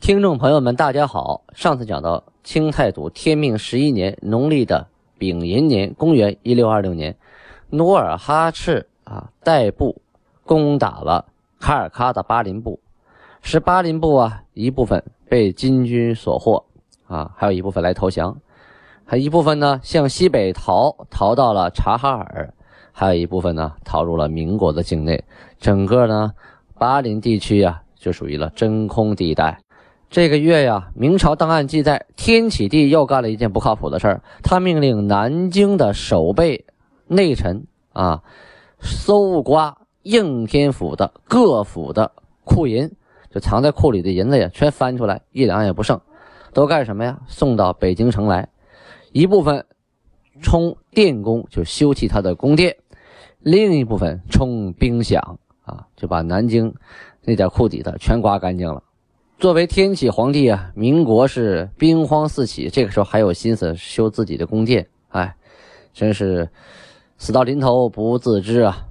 听众朋友们，大家好。上次讲到清太祖天命十一年农历的丙寅年，公元一六二六年，努尔哈赤啊带部攻打了卡尔喀的巴林部，使巴林部啊一部分被金军所获啊，还有一部分来投降，还一部分呢向西北逃，逃到了察哈尔，还有一部分呢逃入了民国的境内。整个呢巴林地区啊就属于了真空地带。这个月呀，明朝档案记载，天启帝又干了一件不靠谱的事儿。他命令南京的守备内臣啊，搜刮应天府的各府的库银，就藏在库里的银子呀，全翻出来，一两也不剩，都干什么呀？送到北京城来，一部分充电工，就修葺他的宫殿；另一部分充兵饷啊，就把南京那点库底子全刮干净了。作为天启皇帝啊，民国是兵荒四起，这个时候还有心思修自己的宫殿，哎，真是死到临头不自知啊！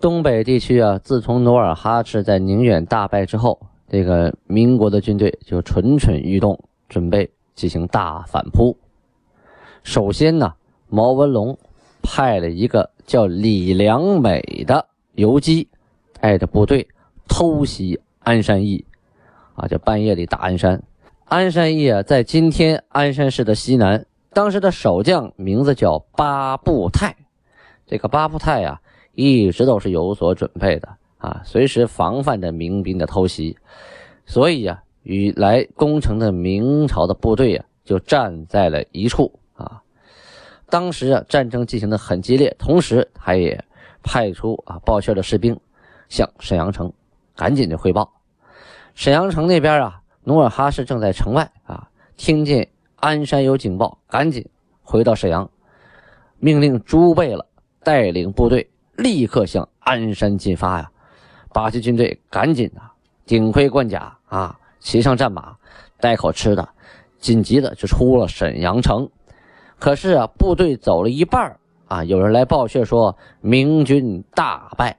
东北地区啊，自从努尔哈赤在宁远大败之后，这个民国的军队就蠢蠢欲动，准备进行大反扑。首先呢，毛文龙派了一个叫李良美的游击，带着部队偷袭鞍山驿。啊，就半夜里打鞍山，鞍山驿啊，在今天鞍山市的西南。当时的守将名字叫八步泰，这个八步泰呀，一直都是有所准备的啊，随时防范着民兵的偷袭。所以呀，与来攻城的明朝的部队呀，就站在了一处啊。当时啊，战争进行的很激烈，同时他也派出啊报信的士兵向沈阳城赶紧的汇报。沈阳城那边啊，努尔哈赤正在城外啊，听见鞍山有警报，赶紧回到沈阳，命令朱贝勒带领部队立刻向鞍山进发呀。八旗军队赶紧的顶盔贯甲啊，骑上战马，带口吃的，紧急的就出了沈阳城。可是啊，部队走了一半啊，有人来报信说明军大败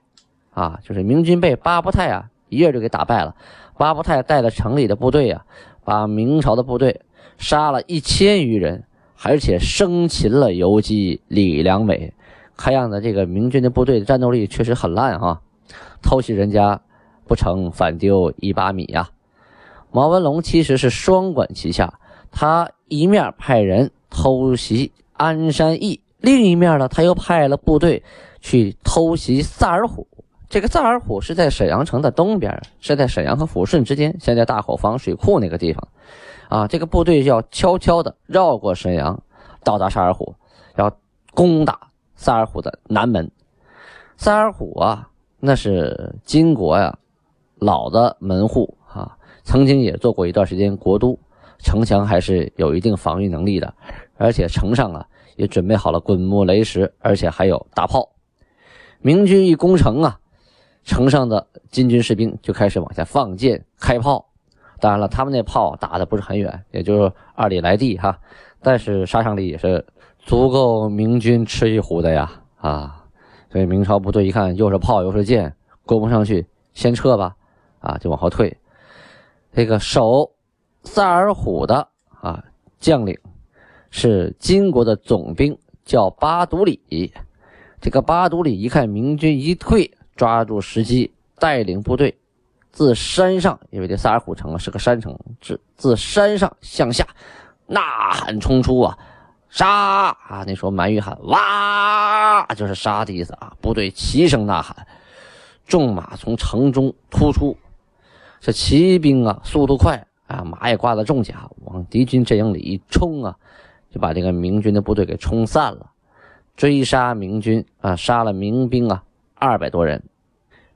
啊，就是明军被八不泰啊一夜就给打败了。巴布泰带着城里的部队啊，把明朝的部队杀了一千余人，而且生擒了游击李良美。看样子这个明军的部队的战斗力确实很烂啊！偷袭人家不成，反丢一把米呀！毛文龙其实是双管齐下，他一面派人偷袭鞍山驿，另一面呢，他又派了部队去偷袭萨尔浒。这个萨尔浒是在沈阳城的东边，是在沈阳和抚顺之间，现在大口房水库那个地方，啊，这个部队要悄悄的绕过沈阳，到达萨尔浒，要攻打萨尔浒的南门。萨尔浒啊，那是金国呀老的门户啊，曾经也做过一段时间国都，城墙还是有一定防御能力的，而且城上啊也准备好了滚木雷石，而且还有大炮。明军一攻城啊。城上的金军士兵就开始往下放箭开炮，当然了，他们那炮打的不是很远，也就二里来地哈，但是杀伤力也是足够明军吃一壶的呀啊！所以明朝部队一看又是炮又是箭，攻不上去，先撤吧，啊，就往后退。这个守萨尔浒的啊将领是金国的总兵，叫巴独里。这个巴独里一看明军一退。抓住时机，带领部队自山上，因为这萨尔浒城啊是个山城，自自山上向下呐喊冲出啊，杀啊！那时候满语喊哇，就是杀的意思啊。部队齐声呐喊，众马从城中突出，这骑兵啊速度快啊，马也挂了重甲，往敌军阵营里一冲啊，就把这个明军的部队给冲散了，追杀明军啊，杀了明兵啊。二百多人，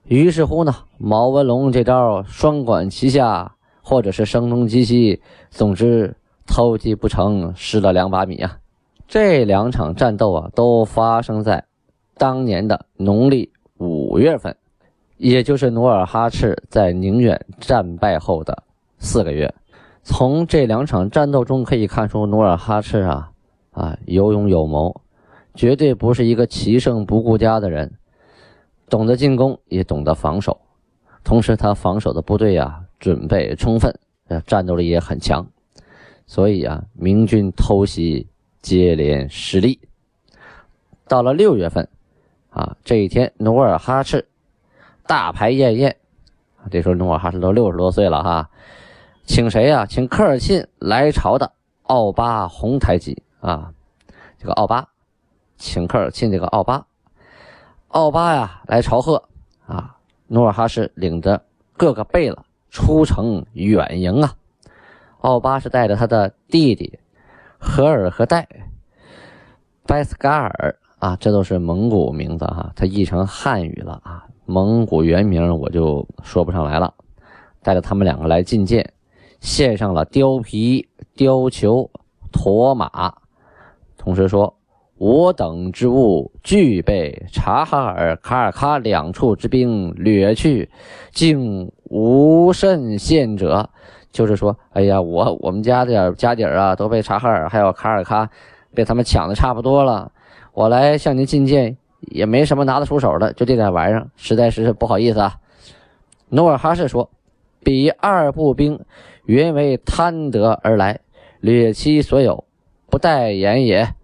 于是乎呢，毛文龙这招双管齐下，或者是声东击西，总之偷鸡不成失了两把米啊！这两场战斗啊，都发生在当年的农历五月份，也就是努尔哈赤在宁远战败后的四个月。从这两场战斗中可以看出，努尔哈赤啊啊有勇有谋，绝对不是一个骑胜不顾家的人，懂得进攻也懂得防守，同时他防守的部队啊准备充分，战斗力也很强，所以啊明军偷袭接连失利。到了六月份啊这一天，努尔哈赤大排宴宴，这时候努尔哈赤都六十多岁了哈。请谁呀？请科尔沁来朝的奥巴洪台吉啊，这个奥巴，请科尔沁这个奥巴，奥巴呀来朝贺啊。努尔哈赤领着各个贝勒出城远迎啊。奥巴是带着他的弟弟和尔和代、拜斯嘎尔啊，这都是蒙古名字哈，他译成汉语了啊。蒙古原名我就说不上来了，带着他们两个来觐见。献上了貂皮、貂裘、驼马，同时说：“我等之物俱被察哈尔、卡尔喀两处之兵掠去，竟无甚献者。”就是说，哎呀，我我们家的家底儿啊，都被察哈尔还有卡尔喀被他们抢的差不多了。我来向您觐见，也没什么拿得出手的，就这点玩意儿，实在是不好意思啊。努尔哈赤说：“比二步兵。”原为贪得而来，掠其所有，不待言也。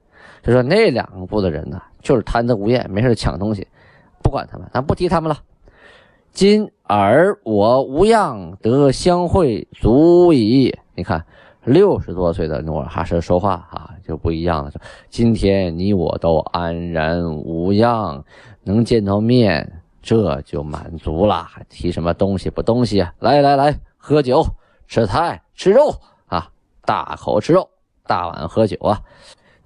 就说那两个部的人呢，就是贪得无厌，没事抢东西，不管他们，咱不提他们了。今尔我无恙得相会，足矣。你看，六十多岁的努尔哈赤说话啊，就不一样了。今天你我都安然无恙，能见到面，这就满足了，还提什么东西不东西啊？来来来，喝酒。吃菜吃肉啊，大口吃肉，大碗喝酒啊。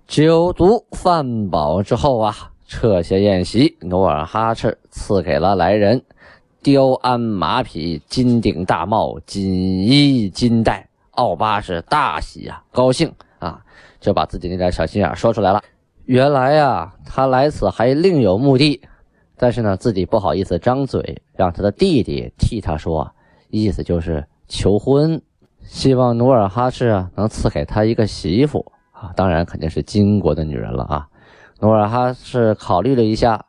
酒足饭饱之后啊，撤下宴席，努尔哈赤赐给了来人雕鞍马匹、金顶大帽、锦衣金带。奥巴是大喜呀，高兴啊，就把自己那点小心眼说出来了。原来呀，他来此还另有目的，但是呢，自己不好意思张嘴，让他的弟弟替他说，意思就是。求婚，希望努尔哈赤啊能赐给他一个媳妇啊，当然肯定是金国的女人了啊。努尔哈赤考虑了一下，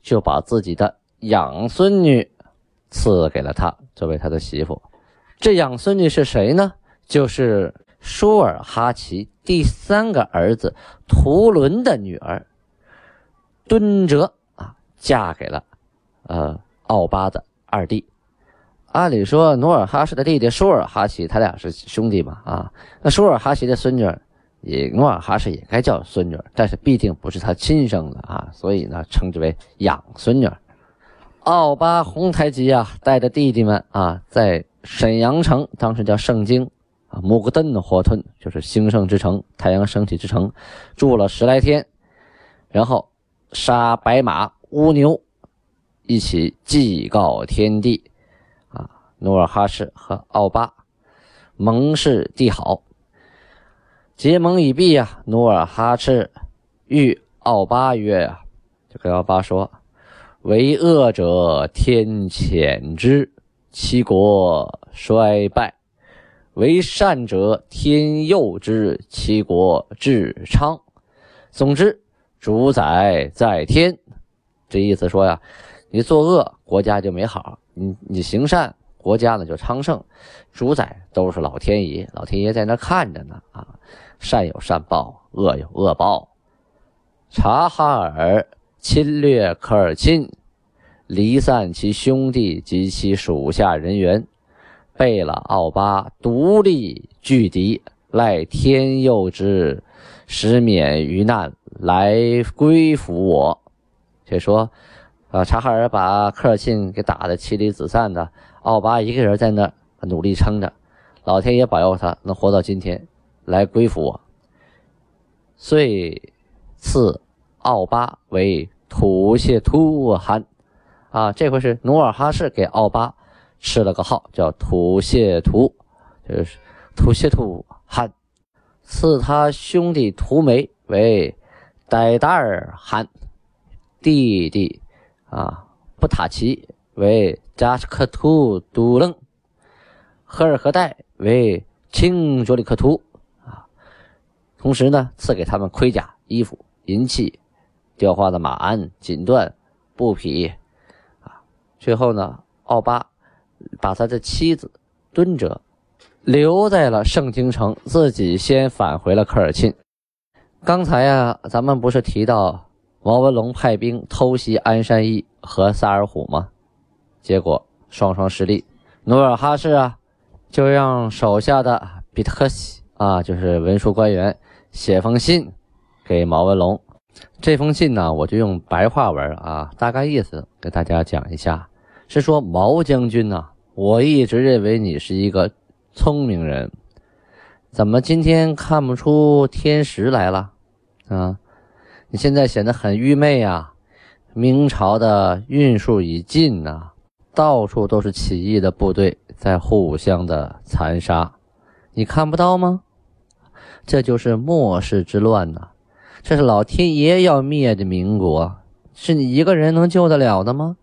就把自己的养孙女赐给了他作为他的媳妇。这养孙女是谁呢？就是舒尔哈齐第三个儿子图伦的女儿敦哲啊，嫁给了呃奥巴的二弟。按理说，努尔哈赤的弟弟舒尔哈齐，他俩是兄弟嘛？啊，那舒尔哈齐的孙女，也努尔哈赤也该叫孙女，但是毕竟不是他亲生的啊，所以呢，称之为养孙女。奥巴洪台吉啊，带着弟弟们啊，在沈阳城，当时叫盛京啊，木格登的火屯，就是兴盛之城，太阳升起之城，住了十来天，然后杀白马、乌牛，一起祭告天地。啊努尔哈赤和奥巴盟誓缔好，结盟已毕呀。努尔哈赤欲奥巴曰：“呀，就跟奥巴说，为恶者天谴之，其国衰败；为善者天佑之，其国至昌。总之，主宰在天。这意思说呀，你作恶，国家就没好；你你行善。”国家呢就昌盛，主宰都是老天爷，老天爷在那看着呢啊，善有善报，恶有恶报。察哈尔侵略科尔沁，离散其兄弟及其属下人员，贝勒奥巴独立拒敌，赖天佑之，使免于难，来归服我。却说，啊，察哈尔把科尔沁给打得妻离子散的。奥巴一个人在那努力撑着，老天爷保佑他能活到今天，来归服我。遂赐奥巴为土谢图汗，啊，这回是努尔哈赤给奥巴赐了个号，叫土谢图，就是土谢图汗。赐他兄弟图梅为傣达尔汗，弟弟啊布塔齐为扎什克图都楞，赫尔和代为清卓里克图。同时呢，赐给他们盔甲、衣服、银器、雕花的马鞍、锦缎、布匹啊。最后呢，奥巴把他的妻子敦哲。留在了盛京城，自己先返回了科尔沁。刚才呀，咱们不是提到毛文龙派兵偷袭安山一和萨尔虎吗？结果双双失利。努尔哈赤啊，就让手下的比特克西啊，就是文书官员写封信给毛文龙。这封信呢，我就用白话文啊，大概意思给大家讲一下，是说毛将军呐，我一直认为你是一个。聪明人，怎么今天看不出天时来了？啊，你现在显得很愚昧啊！明朝的运数已尽呐，到处都是起义的部队在互相的残杀，你看不到吗？这就是末世之乱呐！这是老天爷要灭的民国，是你一个人能救得了的吗？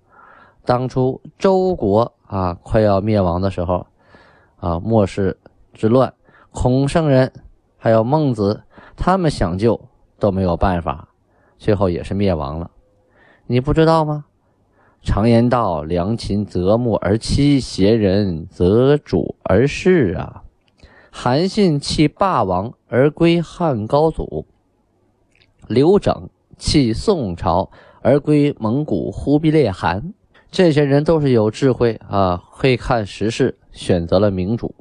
当初周国啊快要灭亡的时候。啊，末世之乱，孔圣人还有孟子，他们想救都没有办法，最后也是灭亡了。你不知道吗？常言道：“良禽择木而栖，贤人择主而事。”啊，韩信弃霸王而归汉高祖，刘整弃宋朝而归蒙古忽必烈汗。这些人都是有智慧啊，会看时事。选择了明主，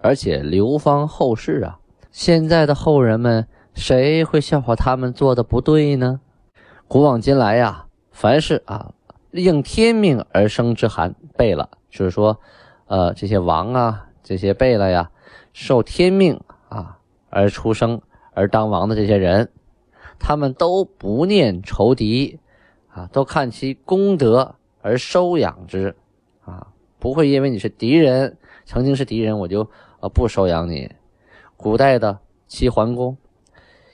而且流芳后世啊！现在的后人们谁会笑话他们做的不对呢？古往今来呀，凡是啊应天命而生之寒贝勒，就是说，呃，这些王啊，这些贝勒呀，受天命啊而出生而当王的这些人，他们都不念仇敌啊，都看其功德而收养之啊。不会因为你是敌人，曾经是敌人，我就呃不收养你。古代的齐桓公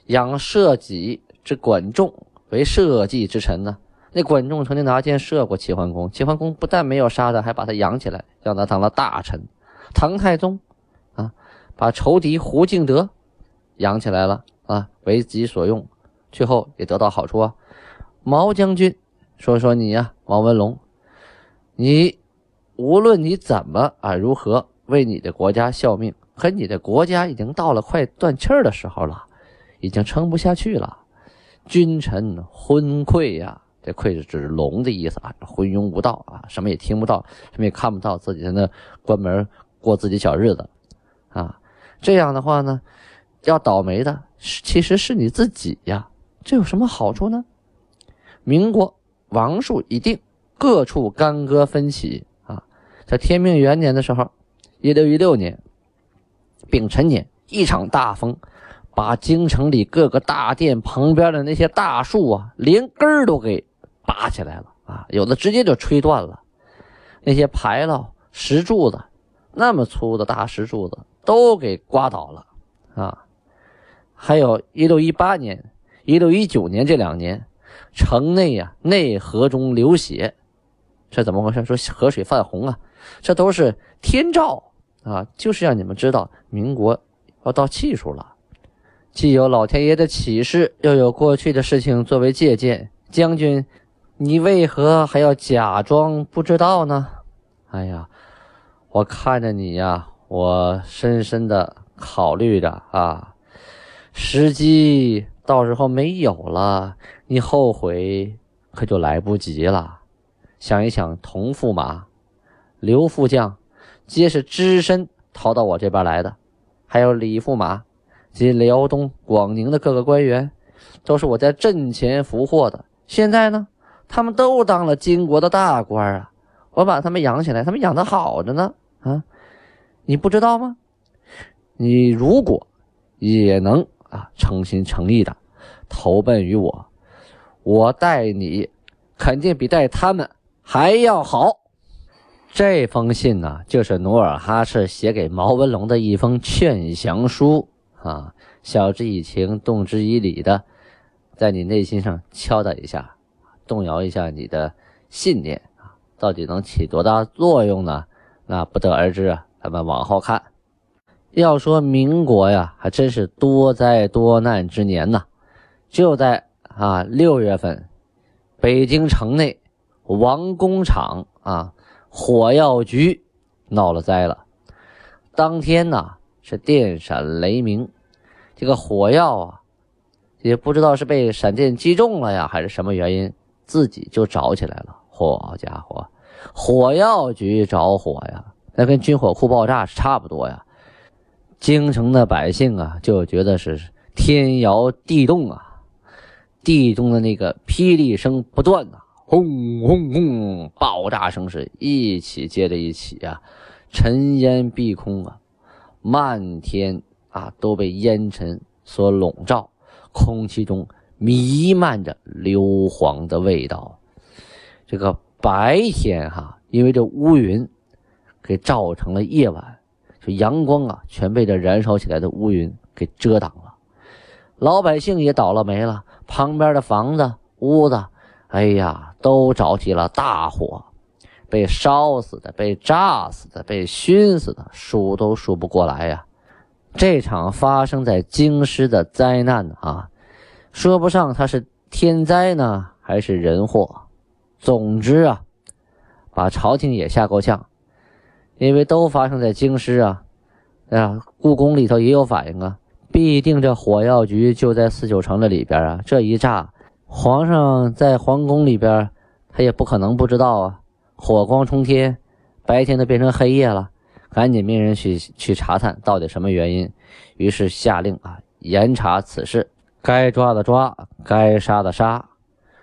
养社稷之管仲为社稷之臣呢，那管仲曾经拿箭射过齐桓公，齐桓公不但没有杀他，还把他养起来，让他当了大臣。唐太宗，把仇敌胡敬德养起来了啊，为己所用，最后也得到好处啊。毛将军，说说你呀，王文龙，你。无论你怎么啊，如何为你的国家效命，可你的国家已经到了快断气儿的时候了，已经撑不下去了。君臣昏聩呀，这聩是指聋的意思啊，昏庸无道啊，什么也听不到，什么也看不到，自己在那关门过自己小日子啊。这样的话呢，要倒霉的是其实是你自己呀。这有什么好处呢？民国王数已定，各处干戈纷起啊。在天命元年的时候，一六一六年丙辰年，一场大风把京城里各个大殿旁边的那些大树啊，连根儿都给拔起来了啊！有的直接就吹断了。那些牌楼、石柱子，那么粗的大石柱子都给刮倒了啊！还有一六一八年、一六一九年这两年，城内呀内河中流血，这怎么回事？说河水泛红啊！这都是天照啊，就是让你们知道民国要到气数了。既有老天爷的启示，又有过去的事情作为借鉴。将军，你为何还要假装不知道呢？哎呀，我看着你呀，我深深的考虑着啊，时机到时候没有了，你后悔可就来不及了。想一想，同驸马。刘副将皆是只身逃到我这边来的，还有李驸马及辽东、广宁的各个官员，都是我在阵前俘获的。现在呢，他们都当了金国的大官啊！我把他们养起来，他们养的好着呢。啊，你不知道吗？你如果也能啊，诚心诚意的投奔于我，我待你肯定比待他们还要好。这封信呢，就是努尔哈赤写给毛文龙的一封劝降书啊，晓之以情，动之以理的，在你内心上敲打一下，动摇一下你的信念啊，到底能起多大作用呢？那不得而知啊。咱们往后看，要说民国呀，还真是多灾多难之年呐。就在啊六月份，北京城内王工厂啊火药局闹了灾了。当天呢是电闪雷鸣，这个火药啊也不知道是被闪电击中了呀，还是什么原因，自己就着起来了。好家伙，火药局着火呀！那跟军火库爆炸是差不多呀，京城的百姓啊就觉得是天摇地动啊，地中的那个霹雳声不断呐，轰轰轰，爆炸声是一起接着一起啊，尘烟蔽空啊，漫天啊都被烟尘所笼罩，空气中弥漫着硫磺的味道。这个白天哈，因为这乌云。给照成了夜晚，就阳光啊，全被这燃烧起来的乌云给遮挡了。老百姓也倒了霉了，旁边的房子、屋子，哎呀，都着起了大火，被烧死的、被炸死的、被熏死的，数都数不过来呀。这场发生在京师的灾难啊，说不上它是天灾呢，还是人祸。总之啊，把朝廷也吓够呛。因为都发生在京师啊，啊，故宫里头也有反应啊，必定这火药局就在四九城的里边啊。这一炸，皇上在皇宫里边，他也不可能不知道啊。火光冲天，白天都变成黑夜了，赶紧命人去去查探到底什么原因。于是下令啊，严查此事，该抓的抓，该杀的杀。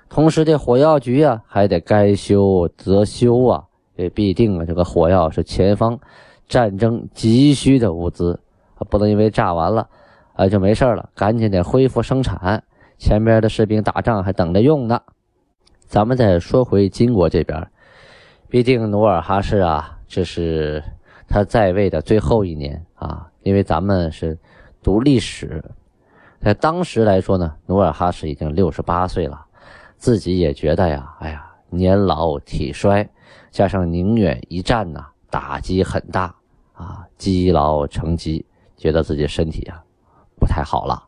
同时，这火药局啊，还得该修则修啊。这必定啊，这个火药是前方战争急需的物资，不能因为炸完了啊就没事了，赶紧得恢复生产。前边的士兵打仗还等着用呢。咱们再说回金国这边，毕竟努尔哈赤啊，这是他在位的最后一年啊。因为咱们是读历史，在当时来说呢，努尔哈赤已经六十八岁了，自己也觉得呀，哎呀，年老体衰。加上宁远一战呐，打击很大啊，积劳成疾，觉得自己身体啊不太好了，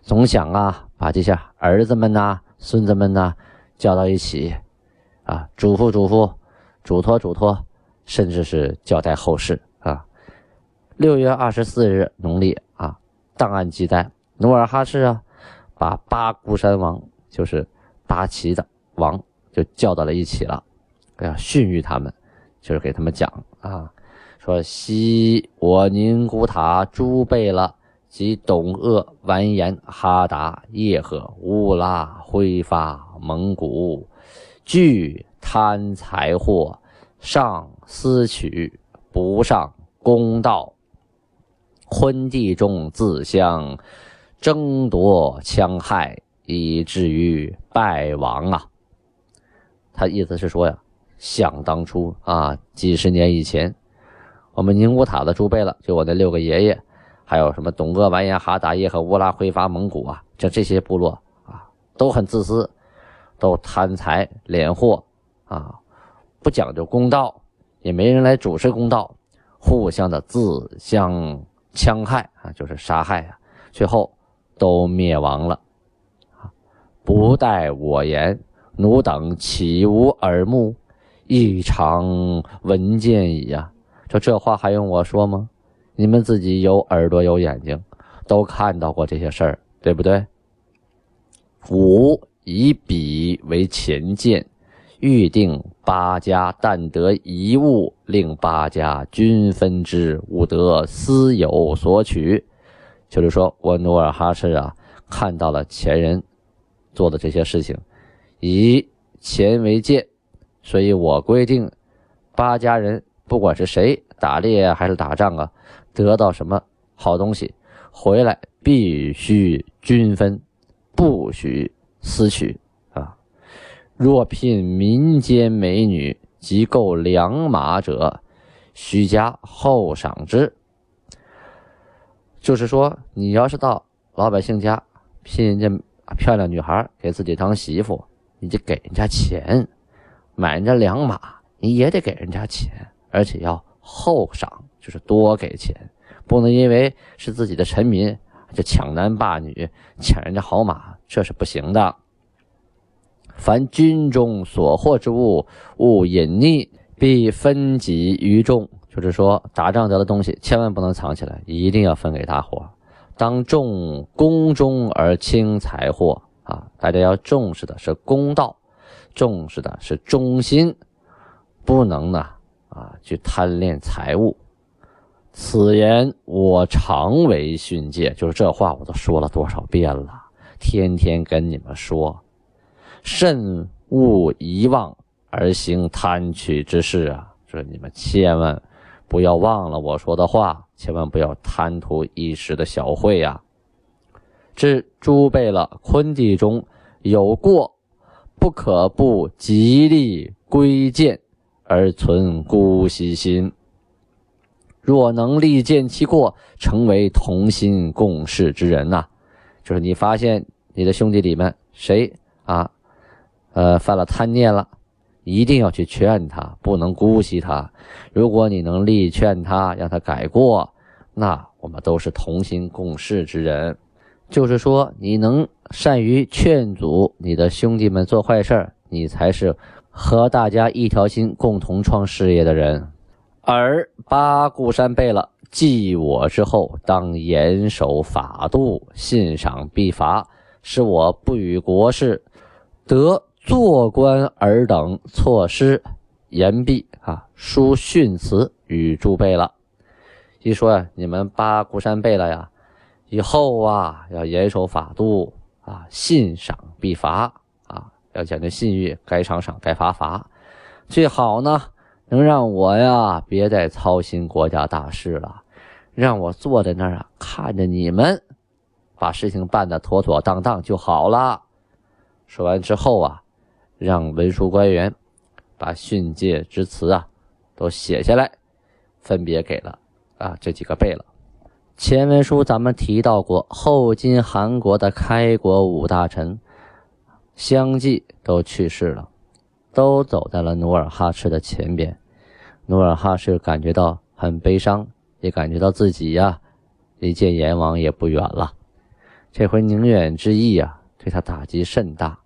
总想啊把这些儿子们呐、孙子们呐叫到一起啊，嘱咐嘱咐、嘱托嘱托，甚至是交代后事啊。六月二十四日农历啊，档案记载，努尔哈赤啊把八孤山王，就是八旗的王，就叫到了一起了。要训育他们，就是给他们讲啊，说昔我宁古塔诸贝勒及董鄂完颜哈达叶赫乌拉挥发蒙古，俱贪财货，上私取，不上公道，昏地中自相争夺戕害，以至于败亡啊。他意思是说呀。想当初啊，几十年以前，我们宁古塔的诸贝勒，就我那六个爷爷，还有什么董鄂完颜哈达叶和乌拉挥发蒙古啊，就这些部落啊，都很自私，都贪财敛货啊，不讲究公道，也没人来主持公道，互相的自相戕害啊，就是杀害啊，最后都灭亡了！不待我言，奴等岂无耳目？异常闻见矣呀！这这话还用我说吗？你们自己有耳朵有眼睛，都看到过这些事儿，对不对？吾以彼为前见，预定八家但得一物，令八家均分之，吾得私有所取。就是说我努尔哈赤啊，看到了前人做的这些事情，以钱为鉴。所以我规定，八家人不管是谁打猎还是打仗啊，得到什么好东西回来必须均分，不许私取啊。若聘民间美女及购良马者，须加厚赏之。就是说，你要是到老百姓家聘人家漂亮女孩给自己当媳妇，你就给人家钱，买人家良马，你也得给人家钱，而且要厚赏，就是多给钱，不能因为是自己的臣民就抢男霸女，抢人家好马，这是不行的。凡军中所获之物，勿隐匿，必分给于众。就是说，打仗得的东西千万不能藏起来，一定要分给大伙。当重公中而轻财货啊！大家要重视的是公道，重视的是忠心，不能呢啊去贪恋财物。此言我常为训诫，就是这话我都说了多少遍了，天天跟你们说。慎勿遗忘而行贪取之事啊！说你们千万不要忘了我说的话，千万不要贪图一时的小惠呀。至诸贝勒昆弟中有过，不可不极力归谏而存姑息心。若能力见其过，成为同心共事之人呐，就是你发现你的兄弟里面谁啊？呃，犯了贪念了，一定要去劝他，不能姑息他。如果你能力劝他，让他改过，那我们都是同心共事之人。就是说，你能善于劝阻你的兄弟们做坏事你才是和大家一条心、共同创事业的人。而八固山贝勒继我之后，当严守法度，信赏必罚，使我不与国事得。做官尔等措施严毕啊，书训词与诸贝勒。一说呀，你们八固山贝勒呀，以后啊要严守法度啊，信赏必罚啊，要讲究信誉，该赏赏，该罚罚。最好呢，能让我呀别再操心国家大事了，让我坐在那儿啊，看着你们把事情办得妥妥当当就好了。说完之后啊。让文书官员把训诫之词啊都写下来，分别给了啊这几个贝勒。前文书咱们提到过，后金韩国的开国五大臣相继都去世了，都走在了努尔哈赤的前边。努尔哈赤感觉到很悲伤，也感觉到自己呀离见阎王也不远了。这回宁远之役啊，对他打击甚大。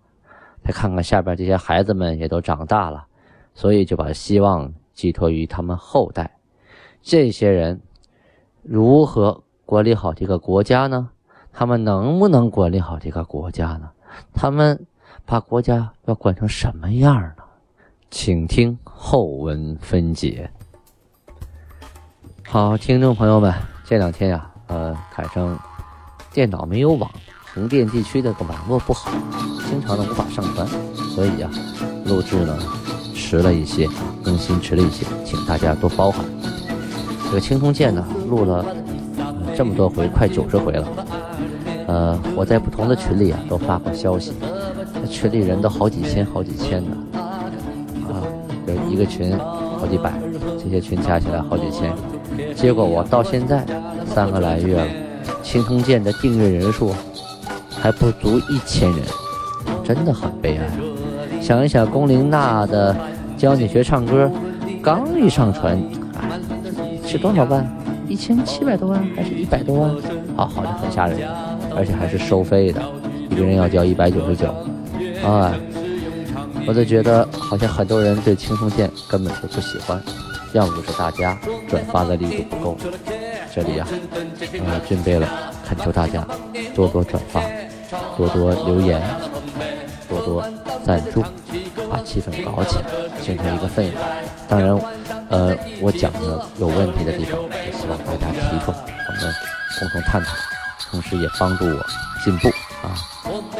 再看看下边这些孩子们也都长大了，所以就把希望寄托于他们后代。这些人如何管理好这个国家呢？他们能不能管理好这个国家呢？他们把国家要管成什么样呢？请听后文分解。好，听众朋友们，这两天呀，呃，赶上电脑没有网。横店地区的网络不好，经常的无法上传，所以呀，录制呢迟了一些，更新迟了一些，请大家多包涵。这个青铜剑呢，录了这么多回，快九十回了。呃，我在不同的群里啊都发过消息，那群里人都好几千、好几千的，啊，就一个群好几百，这些群加起来好几千。结果我到现在三个来月了，青铜剑的订阅人数。还不足一千人，真的很悲哀。想一想，龚琳娜的教你学唱歌，刚一上传，是多少万？一千七百多万还是一百多万？啊，好像很吓人，而且还是收费的，一个人要交一百九十九。啊，我就觉得好像很多人对青松剑根本就不喜欢，要不是大家转发的力度不够。这里呀，呃，军备了，恳求大家多多转发。多多留言，多多赞助，把气氛搞起来，形成一个氛围。当然，呃，我讲的有问题的地方，也希望大家提出，我们共同探讨，同时也帮助我进步啊！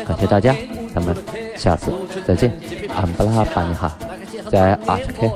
感谢大家，咱们下次再见，安布拉巴尼哈，在阿特克。